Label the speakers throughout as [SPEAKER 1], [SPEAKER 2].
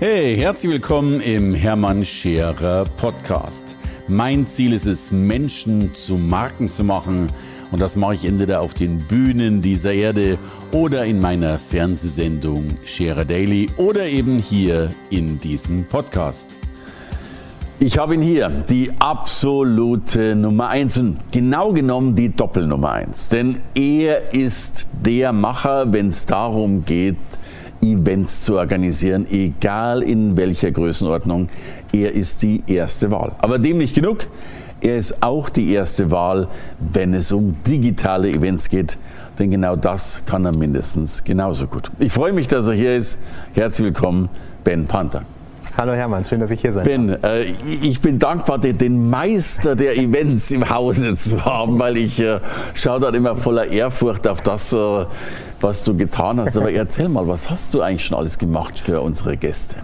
[SPEAKER 1] Hey, herzlich willkommen im Hermann Scherer Podcast. Mein Ziel ist es, Menschen zu Marken zu machen. Und das mache ich entweder auf den Bühnen dieser Erde oder in meiner Fernsehsendung Scherer Daily oder eben hier in diesem Podcast. Ich habe ihn hier, die absolute Nummer eins und genau genommen die Doppelnummer eins. Denn er ist der Macher, wenn es darum geht, Events zu organisieren, egal in welcher Größenordnung. Er ist die erste Wahl. Aber dem nicht genug. Er ist auch die erste Wahl, wenn es um digitale Events geht. Denn genau das kann er mindestens genauso gut. Ich freue mich, dass er hier ist. Herzlich willkommen, Ben Panther.
[SPEAKER 2] Hallo Hermann, schön, dass ich hier sein
[SPEAKER 1] Ben, äh, ich bin dankbar, den Meister der Events im Hause zu haben, weil ich äh, schaue dann immer voller Ehrfurcht auf das, äh, was du getan hast. Aber erzähl mal, was hast du eigentlich schon alles gemacht für unsere Gäste?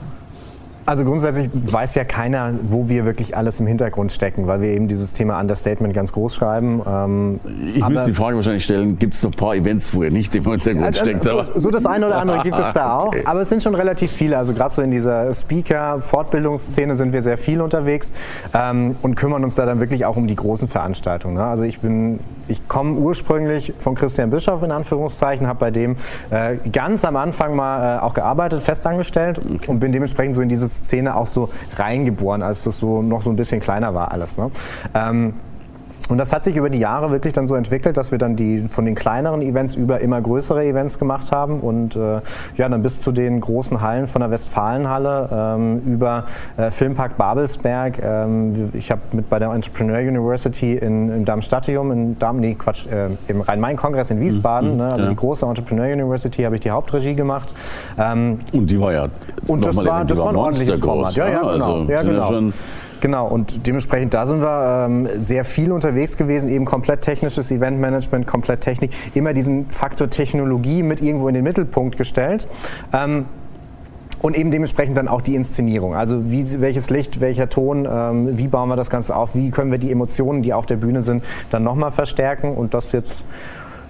[SPEAKER 2] Also grundsätzlich weiß ja keiner, wo wir wirklich alles im Hintergrund stecken, weil wir eben dieses Thema Understatement ganz groß schreiben.
[SPEAKER 1] Ähm, ich müsste die Frage wahrscheinlich stellen, gibt es noch ein paar Events, wo ihr nicht im Hintergrund also, steckt?
[SPEAKER 2] So, so, das eine oder andere gibt es da auch, okay. aber es sind schon relativ viele. Also gerade so in dieser Speaker-Fortbildungsszene sind wir sehr viel unterwegs ähm, und kümmern uns da dann wirklich auch um die großen Veranstaltungen. Ne? Also ich bin, ich komme ursprünglich von Christian Bischoff in Anführungszeichen, habe bei dem äh, ganz am Anfang mal äh, auch gearbeitet, festangestellt okay. und bin dementsprechend so in dieses Szene auch so reingeboren, als das so noch so ein bisschen kleiner war alles. Ne? Ähm, und das hat sich über die Jahre wirklich dann so entwickelt, dass wir dann die von den kleineren Events über immer größere Events gemacht haben und äh, ja dann bis zu den großen Hallen von der Westfalenhalle ähm, über äh, Filmpark Babelsberg. Ähm, ich habe mit bei der Entrepreneur University in, im Darmstadtium in Darm, nee Quatsch, äh, im Rhein-Main-Kongress in Wiesbaden, mhm, ne, also ja. die große Entrepreneur University, habe ich die Hauptregie gemacht.
[SPEAKER 1] Ähm, und die war ja
[SPEAKER 2] und das war, das war ein ordentliches Format.
[SPEAKER 1] Ja, ja, ne? genau. Also, ja, genau.
[SPEAKER 2] Genau, und dementsprechend da sind wir ähm, sehr viel unterwegs gewesen, eben komplett technisches Eventmanagement, komplett Technik, immer diesen Faktor Technologie mit irgendwo in den Mittelpunkt gestellt. Ähm, und eben dementsprechend dann auch die Inszenierung. Also wie, welches Licht, welcher Ton, ähm, wie bauen wir das Ganze auf, wie können wir die Emotionen, die auf der Bühne sind, dann nochmal verstärken und das jetzt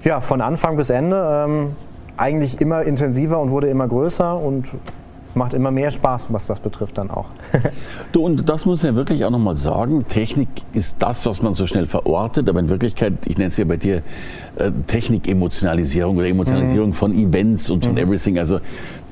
[SPEAKER 2] ja, von Anfang bis Ende ähm, eigentlich immer intensiver und wurde immer größer und macht immer mehr Spaß, was das betrifft dann auch.
[SPEAKER 1] du, und das muss man ja wirklich auch nochmal sagen, Technik ist das, was man so schnell verortet, aber in Wirklichkeit, ich nenne es ja bei dir äh, Technik-Emotionalisierung oder Emotionalisierung mhm. von Events und von mhm. Everything. Also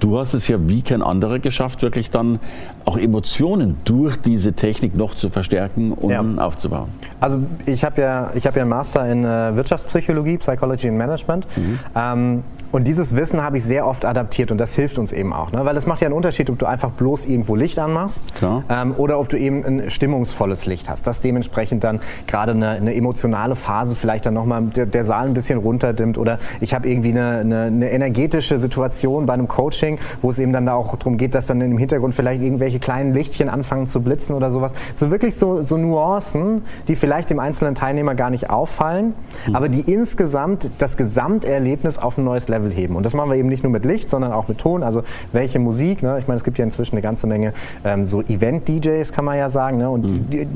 [SPEAKER 1] du hast es ja wie kein anderer geschafft, wirklich dann auch Emotionen durch diese Technik noch zu verstärken und ja. aufzubauen.
[SPEAKER 2] Also ich habe ja, hab ja einen Master in äh, Wirtschaftspsychologie, Psychology and Management. Mhm. Ähm, und dieses Wissen habe ich sehr oft adaptiert und das hilft uns eben auch. Ne? Weil es macht ja einen Unterschied, ob du einfach bloß irgendwo Licht anmachst ähm, oder ob du eben ein stimmungsvolles Licht hast. Das dementsprechend dann gerade eine, eine emotionale Phase vielleicht dann nochmal der, der Saal ein bisschen runterdimmt oder ich habe irgendwie eine, eine, eine, energetische Situation bei einem Coaching, wo es eben dann da auch darum geht, dass dann im Hintergrund vielleicht irgendwelche kleinen Lichtchen anfangen zu blitzen oder sowas. So wirklich so, so Nuancen, die vielleicht dem einzelnen Teilnehmer gar nicht auffallen, mhm. aber die insgesamt das Gesamterlebnis auf ein neues Level Level heben. Und das machen wir eben nicht nur mit Licht, sondern auch mit Ton. Also welche Musik, ne? ich meine, es gibt ja inzwischen eine ganze Menge ähm, so Event-DJs, kann man ja sagen. Ne? Und mhm. die,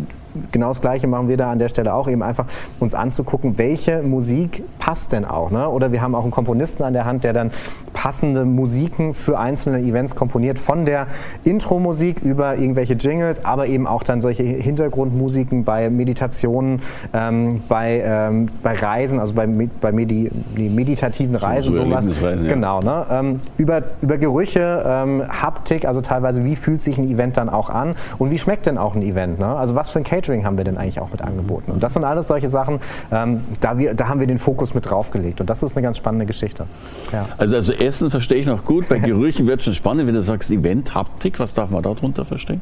[SPEAKER 2] genau das Gleiche machen wir da an der Stelle auch, eben einfach uns anzugucken, welche Musik passt denn auch. Ne? Oder wir haben auch einen Komponisten an der Hand, der dann passende Musiken für einzelne Events komponiert, von der Intro-Musik über irgendwelche Jingles, aber eben auch dann solche Hintergrundmusiken bei Meditationen, ähm, bei, ähm, bei Reisen, also bei, bei Medi meditativen Reisen, so sowas. Ja. Genau, ne? Ähm, über, über Gerüche, ähm, Haptik, also teilweise, wie fühlt sich ein Event dann auch an und wie schmeckt denn auch ein Event? Ne? Also was für ein Catering haben wir denn eigentlich auch mit angeboten? Und das sind alles solche Sachen, ähm, da, wir, da haben wir den Fokus mit draufgelegt. Und das ist eine ganz spannende Geschichte.
[SPEAKER 1] Ja. Also, also Essen verstehe ich noch gut. Bei Gerüchen wird es schon spannend, wenn du sagst Event, Haptik. Was darf man darunter verstehen?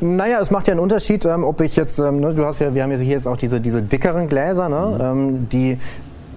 [SPEAKER 2] Naja, es macht ja einen Unterschied, ähm, ob ich jetzt, ähm, ne, du hast ja, wir haben ja hier jetzt auch diese, diese dickeren Gläser, ne, mhm. ähm, die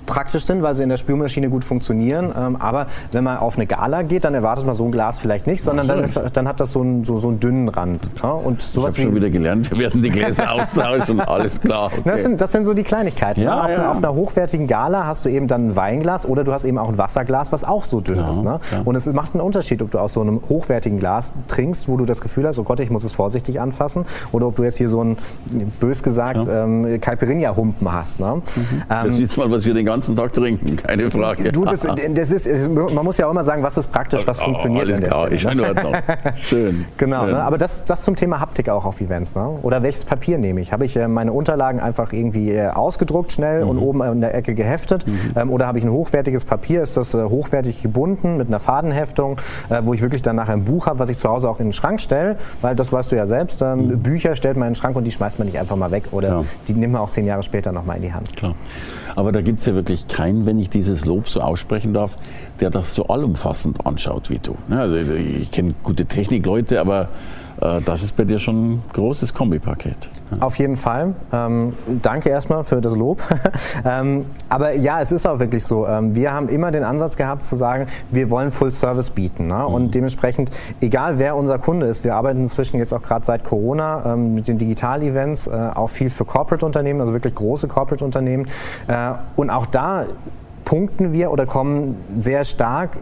[SPEAKER 2] praktisch sind, weil sie in der Spülmaschine gut funktionieren. Ähm, aber wenn man auf eine Gala geht, dann erwartet man so ein Glas vielleicht nicht, sondern dann, ist, dann, hat das so einen, so, so einen dünnen Rand.
[SPEAKER 1] Ja? Und sowas ich habe schon wieder gelernt, wir werden die Gläser austauschen, alles klar. Okay.
[SPEAKER 2] Das, sind, das sind so die Kleinigkeiten. Ja, ne? auf, ja. Einer, auf, einer hochwertigen Gala hast du eben dann ein Weinglas oder du hast eben auch ein Wasserglas, was auch so dünn ja, ist. Ne? Und es macht einen Unterschied, ob du aus so einem hochwertigen Glas trinkst, wo du das Gefühl hast, oh Gott, ich muss es vorsichtig anfassen, oder ob du jetzt hier so einen, bös gesagt, ähm, Caipirinha-Humpen hast. Ne? Mhm.
[SPEAKER 1] Ähm, das ist mal, was wir den ganzen ganzen Tag trinken, keine Frage.
[SPEAKER 2] Du, das, das ist, man muss ja auch immer sagen, was ist praktisch, was oh, funktioniert.
[SPEAKER 1] Alles klar, ist in Ordnung.
[SPEAKER 2] Schön. Genau, Schön. Ne? aber das, das zum Thema Haptik auch auf Events. Ne? Oder welches Papier nehme ich? Habe ich äh, meine Unterlagen einfach irgendwie äh, ausgedruckt schnell mhm. und oben in der Ecke geheftet? Mhm. Ähm, oder habe ich ein hochwertiges Papier? Ist das äh, hochwertig gebunden mit einer Fadenheftung, wo ich wirklich dann nachher ein Buch habe, was ich zu Hause auch in den Schrank stelle? Weil das weißt du ja selbst, ähm, mhm. Bücher stellt man in den Schrank und die schmeißt man nicht einfach mal weg. Oder ja. die nimmt man auch zehn Jahre später nochmal in die Hand.
[SPEAKER 1] Klar. Aber da gibt es ja wirklich keinen, wenn ich dieses Lob so aussprechen darf, der das so allumfassend anschaut wie du. Ne, also ich kenne gute Technikleute, aber das ist bei dir schon ein großes Kombipaket.
[SPEAKER 2] Auf jeden Fall. Ähm, danke erstmal für das Lob. ähm, aber ja, es ist auch wirklich so. Ähm, wir haben immer den Ansatz gehabt zu sagen, wir wollen Full Service bieten. Ne? Und mhm. dementsprechend, egal wer unser Kunde ist, wir arbeiten inzwischen jetzt auch gerade seit Corona ähm, mit den Digital-Events äh, auch viel für Corporate-Unternehmen, also wirklich große Corporate-Unternehmen. Äh, und auch da punkten wir oder kommen sehr stark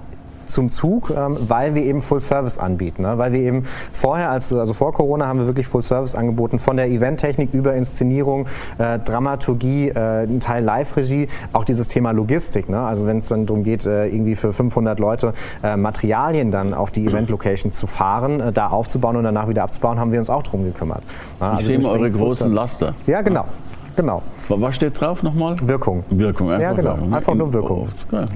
[SPEAKER 2] zum Zug, ähm, weil wir eben Full Service anbieten. Ne? Weil wir eben vorher, als, also vor Corona, haben wir wirklich Full Service angeboten, von der Eventtechnik über Inszenierung, äh, Dramaturgie, äh, ein Teil Live-Regie, auch dieses Thema Logistik. Ne? Also wenn es dann darum geht, äh, irgendwie für 500 Leute äh, Materialien dann auf die Event-Location zu fahren, äh, da aufzubauen und danach wieder abzubauen, haben wir uns auch drum gekümmert.
[SPEAKER 1] Ne? Also ich sehe mal eure großen Laster.
[SPEAKER 2] Ja, genau. Genau.
[SPEAKER 1] Was steht drauf nochmal?
[SPEAKER 2] Wirkung.
[SPEAKER 1] Wirkung,
[SPEAKER 2] einfach. Ja, genau. Einfach nur Wirkung.
[SPEAKER 1] Oh, ja,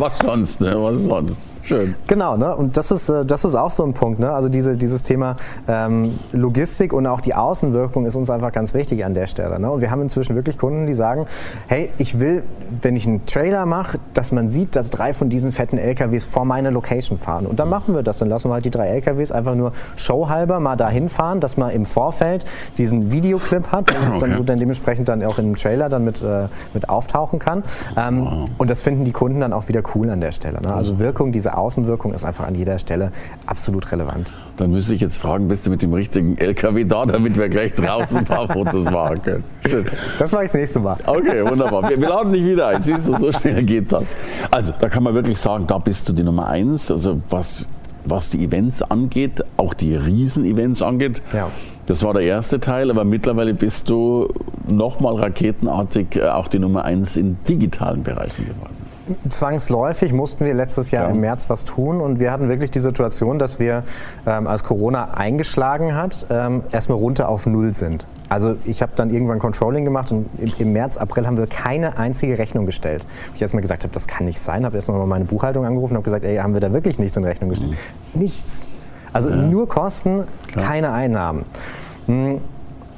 [SPEAKER 1] was sonst? Ne? Was sonst?
[SPEAKER 2] Schön. Genau, ne? und das ist, äh, das ist auch so ein Punkt. Ne? Also diese, dieses Thema ähm, Logistik und auch die Außenwirkung ist uns einfach ganz wichtig an der Stelle. Ne? Und wir haben inzwischen wirklich Kunden, die sagen, hey, ich will, wenn ich einen Trailer mache, dass man sieht, dass drei von diesen fetten LKWs vor meine Location fahren. Und dann machen wir das. Dann lassen wir halt die drei LKWs einfach nur showhalber mal dahin fahren, dass man im Vorfeld diesen Videoclip hat und okay. dann, dann dementsprechend dann auch im Trailer dann mit, äh, mit auftauchen kann. Ähm, wow. Und das finden die Kunden dann auch wieder cool an der Stelle. Ne? Also Wirkung, diese Außenwirkung ist einfach an jeder Stelle absolut relevant.
[SPEAKER 1] Dann müsste ich jetzt fragen, bist du mit dem richtigen LKW da, damit wir gleich draußen ein paar Fotos machen können?
[SPEAKER 2] Schön. Das mache ich das nächste Mal.
[SPEAKER 1] Okay, wunderbar. Wir, wir laden nicht wieder ein. Siehst du, so schnell geht das. Also, da kann man wirklich sagen, da bist du die Nummer eins. Also, was, was die Events angeht, auch die Riesen-Events angeht. Ja. Das war der erste Teil, aber mittlerweile bist du nochmal raketenartig äh, auch die Nummer eins in digitalen Bereichen geworden
[SPEAKER 2] zwangsläufig mussten wir letztes Jahr ja. im März was tun und wir hatten wirklich die Situation, dass wir, ähm, als Corona eingeschlagen hat, ähm, erstmal runter auf Null sind. Also ich habe dann irgendwann Controlling gemacht und im, im, März, April haben wir keine einzige Rechnung gestellt. Ich erstmal gesagt habe, das kann nicht sein, habe erstmal mal meine Buchhaltung angerufen und habe gesagt, ey, haben wir da wirklich nichts in Rechnung gestellt? Mhm. Nichts. Also ja. nur Kosten, Klar. keine Einnahmen. Hm.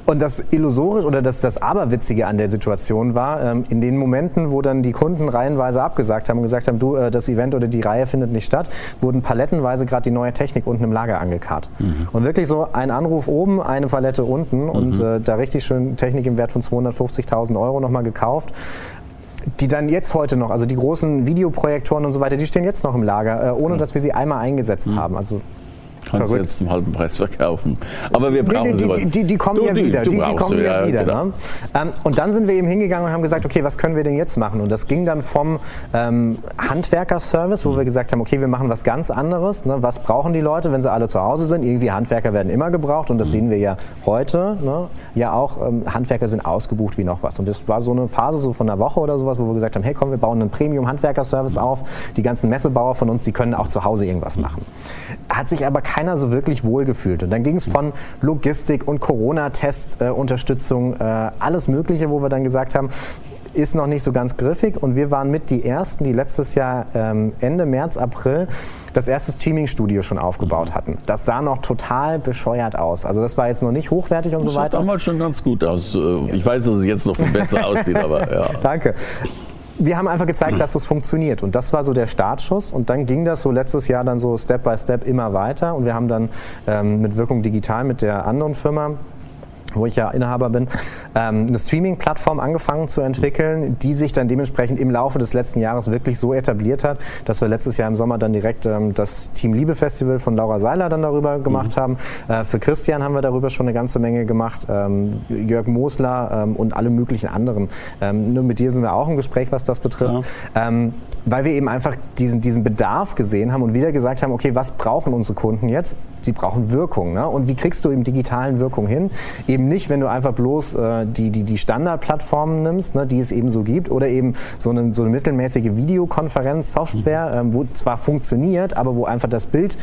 [SPEAKER 2] Und das Illusorisch oder das, das Aberwitzige an der Situation war, ähm, in den Momenten, wo dann die Kunden reihenweise abgesagt haben und gesagt haben, du, äh, das Event oder die Reihe findet nicht statt, wurden palettenweise gerade die neue Technik unten im Lager angekarrt. Mhm. Und wirklich so ein Anruf oben, eine Palette unten mhm. und äh, da richtig schön Technik im Wert von 250.000 Euro nochmal gekauft die dann jetzt heute noch, also die großen Videoprojektoren und so weiter, die stehen jetzt noch im Lager, äh, ohne dass wir sie einmal eingesetzt mhm. haben. Also
[SPEAKER 1] Kannst du jetzt zum halben Preis verkaufen. Aber wir brauchen
[SPEAKER 2] die, die, die, die kommen du, ja wieder. Die, kommen ja, wieder. Genau. Ne? Ähm, und dann sind wir eben hingegangen und haben gesagt, okay, was können wir denn jetzt machen? Und das ging dann vom ähm, Handwerkerservice, wo mhm. wir gesagt haben, okay, wir machen was ganz anderes. Ne? Was brauchen die Leute, wenn sie alle zu Hause sind? Irgendwie Handwerker werden immer gebraucht und das mhm. sehen wir ja heute. Ne? Ja auch, ähm, Handwerker sind ausgebucht wie noch was. Und das war so eine Phase so von einer Woche oder sowas, wo wir gesagt haben, hey komm, wir bauen einen Premium-Handwerkerservice mhm. auf. Die ganzen Messebauer von uns, die können auch zu Hause irgendwas machen. Hat sich aber keiner so wirklich wohlgefühlt. Und dann ging es von Logistik und Corona-Test-Unterstützung, äh, alles Mögliche, wo wir dann gesagt haben, ist noch nicht so ganz griffig und wir waren mit die Ersten, die letztes Jahr ähm, Ende März, April das erste Streaming-Studio schon aufgebaut mhm. hatten. Das sah noch total bescheuert aus. Also das war jetzt noch nicht hochwertig und
[SPEAKER 1] das
[SPEAKER 2] so weiter. Das
[SPEAKER 1] sah damals schon ganz gut aus. Äh, ich weiß, dass es jetzt noch viel besser aussieht, aber ja.
[SPEAKER 2] Danke wir haben einfach gezeigt, dass das funktioniert. Und das war so der Startschuss. Und dann ging das so letztes Jahr dann so Step by Step immer weiter. Und wir haben dann ähm, mit Wirkung Digital mit der anderen Firma wo ich ja Inhaber bin, ähm, eine Streaming-Plattform angefangen zu entwickeln, die sich dann dementsprechend im Laufe des letzten Jahres wirklich so etabliert hat, dass wir letztes Jahr im Sommer dann direkt ähm, das Team Liebe Festival von Laura Seiler dann darüber gemacht mhm. haben. Äh, für Christian haben wir darüber schon eine ganze Menge gemacht, ähm, Jörg Mosler und alle möglichen anderen. nur mit dir sind wir auch im Gespräch, was das betrifft. Ja. Weil wir eben einfach diesen, diesen Bedarf gesehen haben und wieder gesagt haben, okay, was brauchen unsere Kunden jetzt? Sie brauchen Wirkung. Ne? Und wie kriegst du eben digitalen Wirkung hin? Eben nicht, wenn du einfach bloß äh, die, die, die Standardplattformen nimmst, ne, die es eben so gibt, oder eben so eine, so eine mittelmäßige Videokonferenz-Software, mhm. äh, wo zwar funktioniert, aber wo einfach das Bild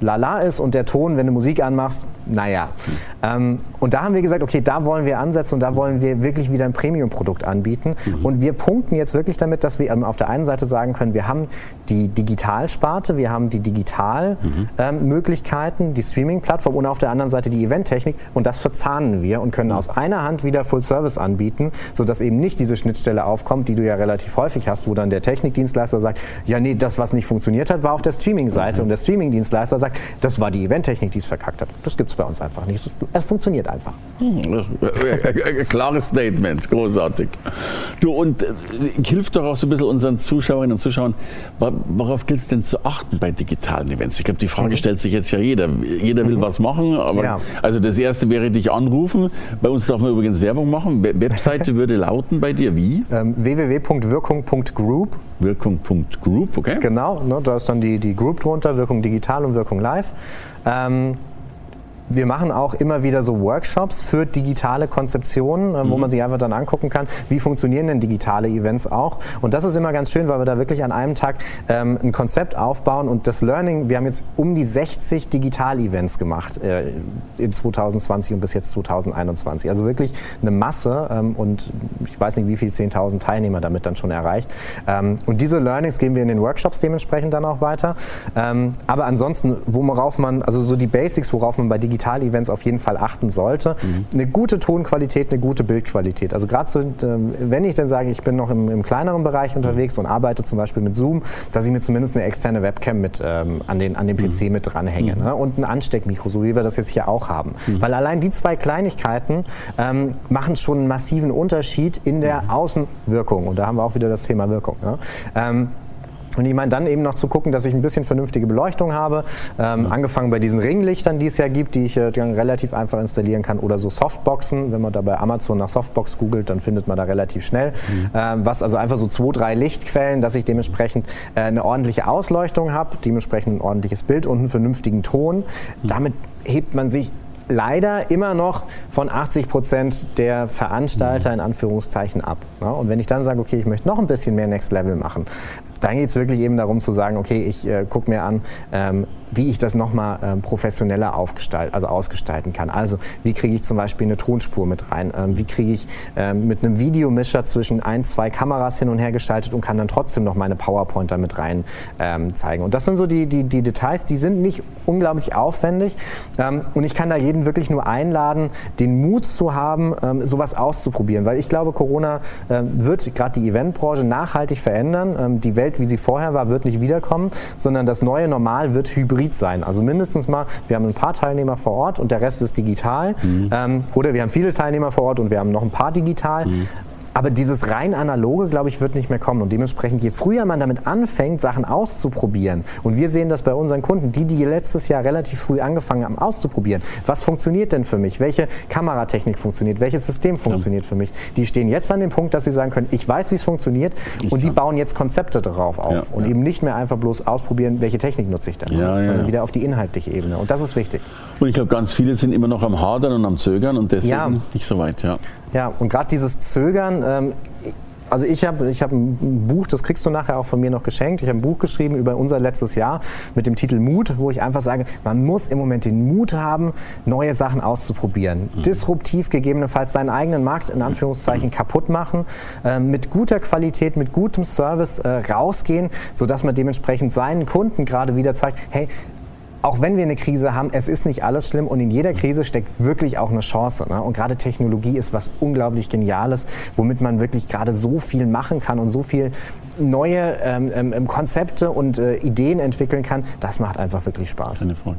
[SPEAKER 2] lala ist und der Ton, wenn du Musik anmachst, naja. Ähm, und da haben wir gesagt, okay, da wollen wir ansetzen und da wollen wir wirklich wieder ein Premium-Produkt anbieten. Mhm. Und wir punkten jetzt wirklich damit, dass wir ähm, auf der einen Seite sagen können, wir haben die Digitalsparte, wir haben die Digitalmöglichkeiten, mhm. ähm, die Streaming-Plattform und auf der anderen Seite die Eventtechnik und das verzahnen wir und können mhm. aus einer Hand wieder Full-Service anbieten, sodass eben nicht diese Schnittstelle aufkommt, die du ja relativ häufig hast, wo dann der Technikdienstleister sagt, ja nee, das, was nicht funktioniert hat, war auf der Streaming-Seite mhm. und der Streaming-Dienstleister sagt, das war die Eventtechnik, die es verkackt hat. Das gibt es bei uns einfach nicht. Es funktioniert einfach. Hm,
[SPEAKER 1] klares Statement, großartig. Du, und äh, hilft doch auch so ein bisschen unseren Zuschauerinnen und Zuschauern, worauf gilt es denn zu achten bei digitalen Events? Ich glaube, die Frage mhm. stellt sich jetzt ja jeder. Jeder will mhm. was machen, aber ja. also das erste wäre dich anrufen. Bei uns darf man übrigens Werbung machen. Webseite würde lauten bei dir wie?
[SPEAKER 2] Ähm, www.wirkung.group.
[SPEAKER 1] Wirkung.group, okay.
[SPEAKER 2] Genau, ne, da ist dann die, die Group drunter, Wirkung Digital und Wirkung Live. Ähm, wir machen auch immer wieder so Workshops für digitale Konzeptionen, äh, wo mhm. man sich einfach dann angucken kann, wie funktionieren denn digitale Events auch. Und das ist immer ganz schön, weil wir da wirklich an einem Tag ähm, ein Konzept aufbauen und das Learning, wir haben jetzt um die 60 Digital-Events gemacht äh, in 2020 und bis jetzt 2021. Also wirklich eine Masse ähm, und ich weiß nicht, wie viel 10.000 Teilnehmer damit dann schon erreicht. Ähm, und diese Learnings geben wir in den Workshops dementsprechend dann auch weiter. Ähm, aber ansonsten, worauf man, also so die Basics, worauf man bei Digital Digital-Events auf jeden Fall achten sollte. Mhm. Eine gute Tonqualität, eine gute Bildqualität. Also gerade so, ähm, wenn ich dann sage, ich bin noch im, im kleineren Bereich mhm. unterwegs und arbeite zum Beispiel mit Zoom, dass ich mir zumindest eine externe Webcam mit ähm, an, den, an den PC mhm. mit dranhänge mhm. ne? und ein Ansteckmikro, so wie wir das jetzt hier auch haben. Mhm. Weil allein die zwei Kleinigkeiten ähm, machen schon einen massiven Unterschied in der mhm. Außenwirkung. Und da haben wir auch wieder das Thema Wirkung. Ne? Ähm, und ich meine, dann eben noch zu gucken, dass ich ein bisschen vernünftige Beleuchtung habe. Ähm, mhm. Angefangen bei diesen Ringlichtern, die es ja gibt, die ich äh, relativ einfach installieren kann. Oder so Softboxen. Wenn man da bei Amazon nach Softbox googelt, dann findet man da relativ schnell. Mhm. Ähm, was also einfach so zwei, drei Lichtquellen, dass ich dementsprechend äh, eine ordentliche Ausleuchtung habe, dementsprechend ein ordentliches Bild und einen vernünftigen Ton. Mhm. Damit hebt man sich leider immer noch von 80 Prozent der Veranstalter in Anführungszeichen ab. Und wenn ich dann sage, okay, ich möchte noch ein bisschen mehr Next Level machen, dann geht es wirklich eben darum zu sagen, okay, ich äh, gucke mir an, ähm, wie ich das nochmal ähm, professioneller also ausgestalten kann. Also wie kriege ich zum Beispiel eine Tonspur mit rein? Ähm, wie kriege ich ähm, mit einem Videomischer zwischen ein, zwei Kameras hin und her gestaltet und kann dann trotzdem noch meine PowerPoint damit rein ähm, zeigen? Und das sind so die, die, die, Details, die sind nicht unglaublich aufwendig ähm, und ich kann da jeden wirklich nur einladen, den Mut zu haben, ähm, sowas auszuprobieren, weil ich glaube, Corona wird gerade die Eventbranche nachhaltig verändern. die Welt, wie sie vorher war, wird nicht wiederkommen, sondern das neue Normal wird hybrid hybrid sein. Also mindestens mal, wir haben ein paar Teilnehmer vor Ort und der Rest ist digital. Mhm. Ähm, oder wir haben viele Teilnehmer vor Ort und wir haben noch ein paar digital. Mhm. Aber dieses rein analoge, glaube ich, wird nicht mehr kommen. Und dementsprechend, je früher man damit anfängt, Sachen auszuprobieren, und wir sehen das bei unseren Kunden, die, die letztes Jahr relativ früh angefangen haben, auszuprobieren, was funktioniert denn für mich? Welche Kameratechnik funktioniert? Welches System funktioniert ja. für mich? Die stehen jetzt an dem Punkt, dass sie sagen können, ich weiß, wie es funktioniert, ich und die bauen jetzt Konzepte darauf auf. Ja, und ja. eben nicht mehr einfach bloß ausprobieren, welche Technik nutze ich denn, sondern wieder auf die inhaltliche Ebene. Und das ist wichtig.
[SPEAKER 1] Und ich glaube, ganz viele sind immer noch am Hadern und am Zögern und deswegen nicht so weit. Ja.
[SPEAKER 2] Ja, und gerade dieses Zögern, ähm, also ich habe ich hab ein Buch, das kriegst du nachher auch von mir noch geschenkt. Ich habe ein Buch geschrieben über unser letztes Jahr mit dem Titel Mut, wo ich einfach sage, man muss im Moment den Mut haben, neue Sachen auszuprobieren. Mhm. Disruptiv gegebenenfalls seinen eigenen Markt in Anführungszeichen kaputt machen, äh, mit guter Qualität, mit gutem Service äh, rausgehen, sodass man dementsprechend seinen Kunden gerade wieder zeigt, hey, auch wenn wir eine Krise haben, es ist nicht alles schlimm und in jeder Krise steckt wirklich auch eine Chance. Ne? Und gerade Technologie ist was unglaublich Geniales, womit man wirklich gerade so viel machen kann und so viel neue ähm, ähm, Konzepte und äh, Ideen entwickeln kann. Das macht einfach wirklich Spaß.
[SPEAKER 1] Keine Frage.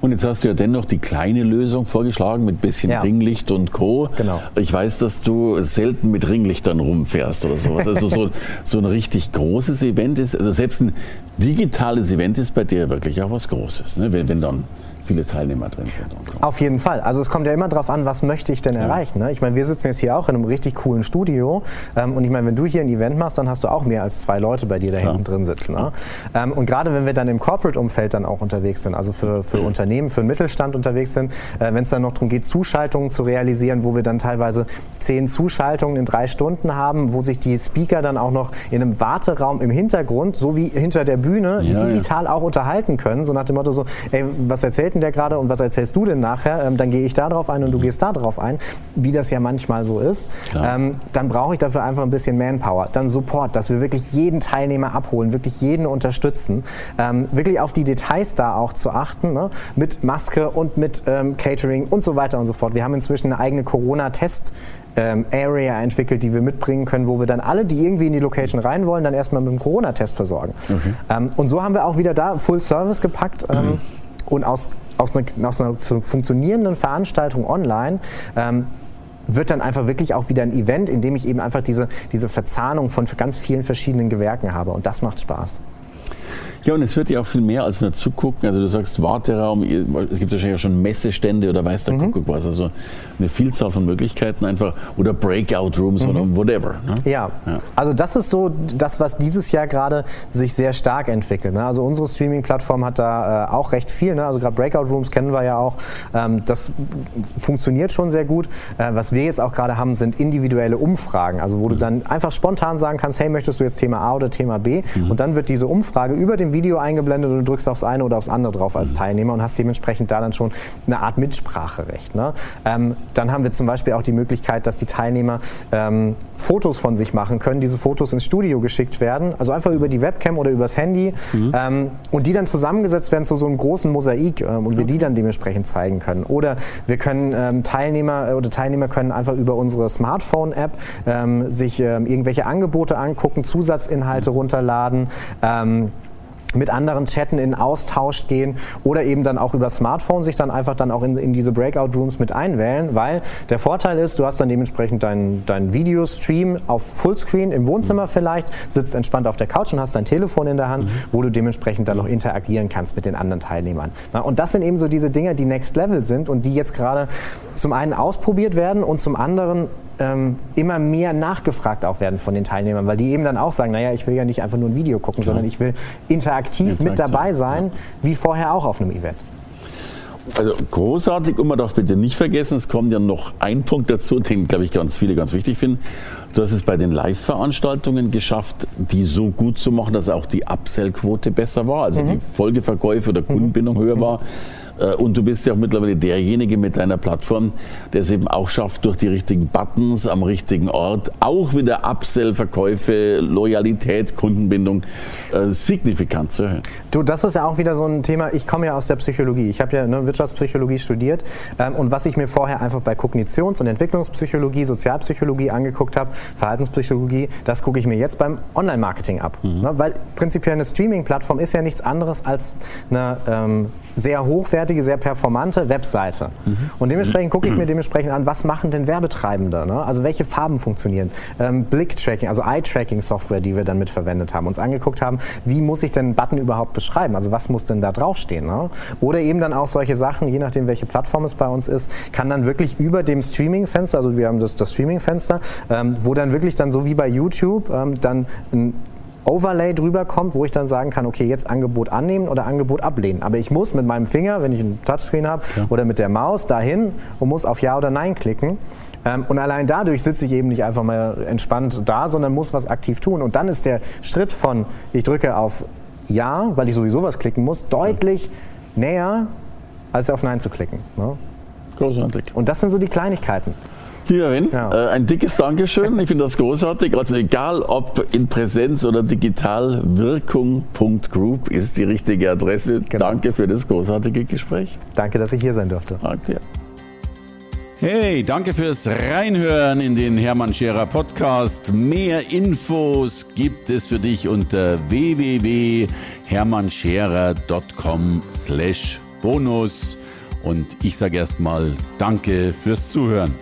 [SPEAKER 1] Und jetzt hast du ja dennoch die kleine Lösung vorgeschlagen mit bisschen ja. Ringlicht und Co.
[SPEAKER 2] Genau.
[SPEAKER 1] Ich weiß, dass du selten mit Ringlichtern rumfährst oder sowas. Also so, so ein richtig großes Event ist, also selbst ein digitales Event ist bei dir wirklich auch was Großes, ne? wenn, wenn dann viele Teilnehmer drin sind.
[SPEAKER 2] Auf jeden Fall. Also es kommt ja immer darauf an, was möchte ich denn ja. erreichen. Ne? Ich meine, wir sitzen jetzt hier auch in einem richtig coolen Studio ähm, und ich meine, wenn du hier ein Event machst, dann hast du auch mehr als zwei Leute bei dir da hinten drin sitzen. Ne? Ähm, und gerade wenn wir dann im Corporate-Umfeld dann auch unterwegs sind, also für, für Unternehmen, für den Mittelstand unterwegs sind, äh, wenn es dann noch darum geht, Zuschaltungen zu realisieren, wo wir dann teilweise zehn Zuschaltungen in drei Stunden haben, wo sich die Speaker dann auch noch in einem Warteraum im Hintergrund, so wie hinter der Bühne, ja, digital ja. auch unterhalten können, so nach dem Motto so, ey, was erzählt denn der gerade und was erzählst du denn nachher? Ähm, dann gehe ich da drauf ein und du mhm. gehst da drauf ein, wie das ja manchmal so ist. Ähm, dann brauche ich dafür einfach ein bisschen Manpower. Dann Support, dass wir wirklich jeden Teilnehmer abholen, wirklich jeden unterstützen. Ähm, wirklich auf die Details da auch zu achten, ne? mit Maske und mit ähm, Catering und so weiter und so fort. Wir haben inzwischen eine eigene Corona-Test- ähm, Area entwickelt, die wir mitbringen können, wo wir dann alle, die irgendwie in die Location rein wollen, dann erstmal mit einem Corona-Test versorgen. Okay. Ähm, und so haben wir auch wieder da Full Service gepackt. Ähm, mhm. Und aus, aus, einer, aus einer funktionierenden Veranstaltung online ähm, wird dann einfach wirklich auch wieder ein Event, in dem ich eben einfach diese, diese Verzahnung von ganz vielen verschiedenen Gewerken habe. Und das macht Spaß.
[SPEAKER 1] Ja, und es wird ja auch viel mehr als nur zugucken. Also du sagst Warteraum, es gibt wahrscheinlich auch schon Messestände oder weiß der mhm. Kuckuck was. Also eine Vielzahl von Möglichkeiten einfach oder Breakout Rooms mhm. oder whatever.
[SPEAKER 2] Ne? Ja. ja. also das ist so das, was dieses Jahr gerade sich sehr stark entwickelt. Ne? Also unsere Streaming-Plattform hat da äh, auch recht viel. Ne? Also gerade Breakout Rooms kennen wir ja auch. Ähm, das funktioniert schon sehr gut. Äh, was wir jetzt auch gerade haben, sind individuelle Umfragen. Also wo mhm. du dann einfach spontan sagen kannst, hey, möchtest du jetzt Thema A oder Thema B? Mhm. Und dann wird diese Umfrage über den Video eingeblendet und du drückst aufs eine oder aufs andere drauf als mhm. Teilnehmer und hast dementsprechend da dann schon eine Art Mitspracherecht. Ne? Ähm, dann haben wir zum Beispiel auch die Möglichkeit, dass die Teilnehmer ähm, Fotos von sich machen können, diese Fotos ins Studio geschickt werden, also einfach über die Webcam oder übers Handy mhm. ähm, und die dann zusammengesetzt werden zu so einem großen Mosaik ähm, und wir die dann dementsprechend zeigen können. Oder wir können ähm, Teilnehmer äh, oder Teilnehmer können einfach über unsere Smartphone-App ähm, sich irgendwelche Angebote angucken, Zusatzinhalte mhm. runterladen mit anderen chatten, in Austausch gehen oder eben dann auch über Smartphone sich dann einfach dann auch in, in diese Breakout Rooms mit einwählen, weil der Vorteil ist, du hast dann dementsprechend deinen dein Videostream auf Fullscreen im Wohnzimmer mhm. vielleicht, sitzt entspannt auf der Couch und hast dein Telefon in der Hand, mhm. wo du dementsprechend dann noch interagieren kannst mit den anderen Teilnehmern. Na, und das sind eben so diese Dinge, die Next Level sind und die jetzt gerade zum einen ausprobiert werden und zum anderen ähm, immer mehr nachgefragt auch werden von den Teilnehmern, weil die eben dann auch sagen, naja, ich will ja nicht einfach nur ein Video gucken, Klar. sondern ich will interaktiv, mit dabei sein, ja. wie vorher auch auf einem Event.
[SPEAKER 1] Also großartig und man darf bitte nicht vergessen, es kommt ja noch ein Punkt dazu, den, glaube ich, ganz viele ganz wichtig finden. Du hast es bei den Live-Veranstaltungen geschafft, die so gut zu machen, dass auch die Upsell-Quote besser war, also mhm. die Folgeverkäufe oder Kundenbindung mhm. höher war. Äh, und du bist ja auch mittlerweile derjenige mit deiner Plattform, der es eben auch schafft, durch die richtigen Buttons am richtigen Ort auch wieder Upsell, Verkäufe, Loyalität, Kundenbindung äh, signifikant zu erhöhen.
[SPEAKER 2] Du, das ist ja auch wieder so ein Thema. Ich komme ja aus der Psychologie. Ich habe ja ne, Wirtschaftspsychologie studiert. Ähm, und was ich mir vorher einfach bei Kognitions- und Entwicklungspsychologie, Sozialpsychologie angeguckt habe, Verhaltenspsychologie, das gucke ich mir jetzt beim Online-Marketing ab. Mhm. Ne, weil prinzipiell eine Streaming-Plattform ist ja nichts anderes als eine ähm, sehr hochwertige, sehr performante Webseite. Mhm. Und dementsprechend gucke ich mir dementsprechend an, was machen denn Werbetreibende? Ne? Also welche Farben funktionieren? Ähm, Blick-Tracking, also Eye-Tracking-Software, die wir dann mit verwendet haben, uns angeguckt haben, wie muss ich denn einen Button überhaupt beschreiben? Also was muss denn da draufstehen? Ne? Oder eben dann auch solche Sachen, je nachdem, welche Plattform es bei uns ist, kann dann wirklich über dem Streaming-Fenster, also wir haben das, das Streaming-Fenster, ähm, wo dann wirklich dann so wie bei YouTube ähm, dann ein Overlay drüber kommt, wo ich dann sagen kann, okay, jetzt Angebot annehmen oder Angebot ablehnen. Aber ich muss mit meinem Finger, wenn ich einen Touchscreen habe, ja. oder mit der Maus dahin und muss auf Ja oder Nein klicken. Ähm, und allein dadurch sitze ich eben nicht einfach mal entspannt da, sondern muss was aktiv tun. Und dann ist der Schritt von, ich drücke auf Ja, weil ich sowieso was klicken muss, deutlich näher, als auf Nein zu klicken. Ne? Großartig. Und das sind so die Kleinigkeiten.
[SPEAKER 1] Lieber Wen, ja. äh, ein dickes Dankeschön. Ich finde das großartig. Also egal ob in Präsenz oder digital, wirkung.group ist die richtige Adresse. Genau. Danke für das großartige Gespräch.
[SPEAKER 2] Danke, dass ich hier sein durfte. Danke dir.
[SPEAKER 1] Hey, danke fürs Reinhören in den Hermann Scherer Podcast. Mehr Infos gibt es für dich unter www.hermannscherer.com slash
[SPEAKER 3] Bonus. Und ich sage erstmal Danke fürs Zuhören.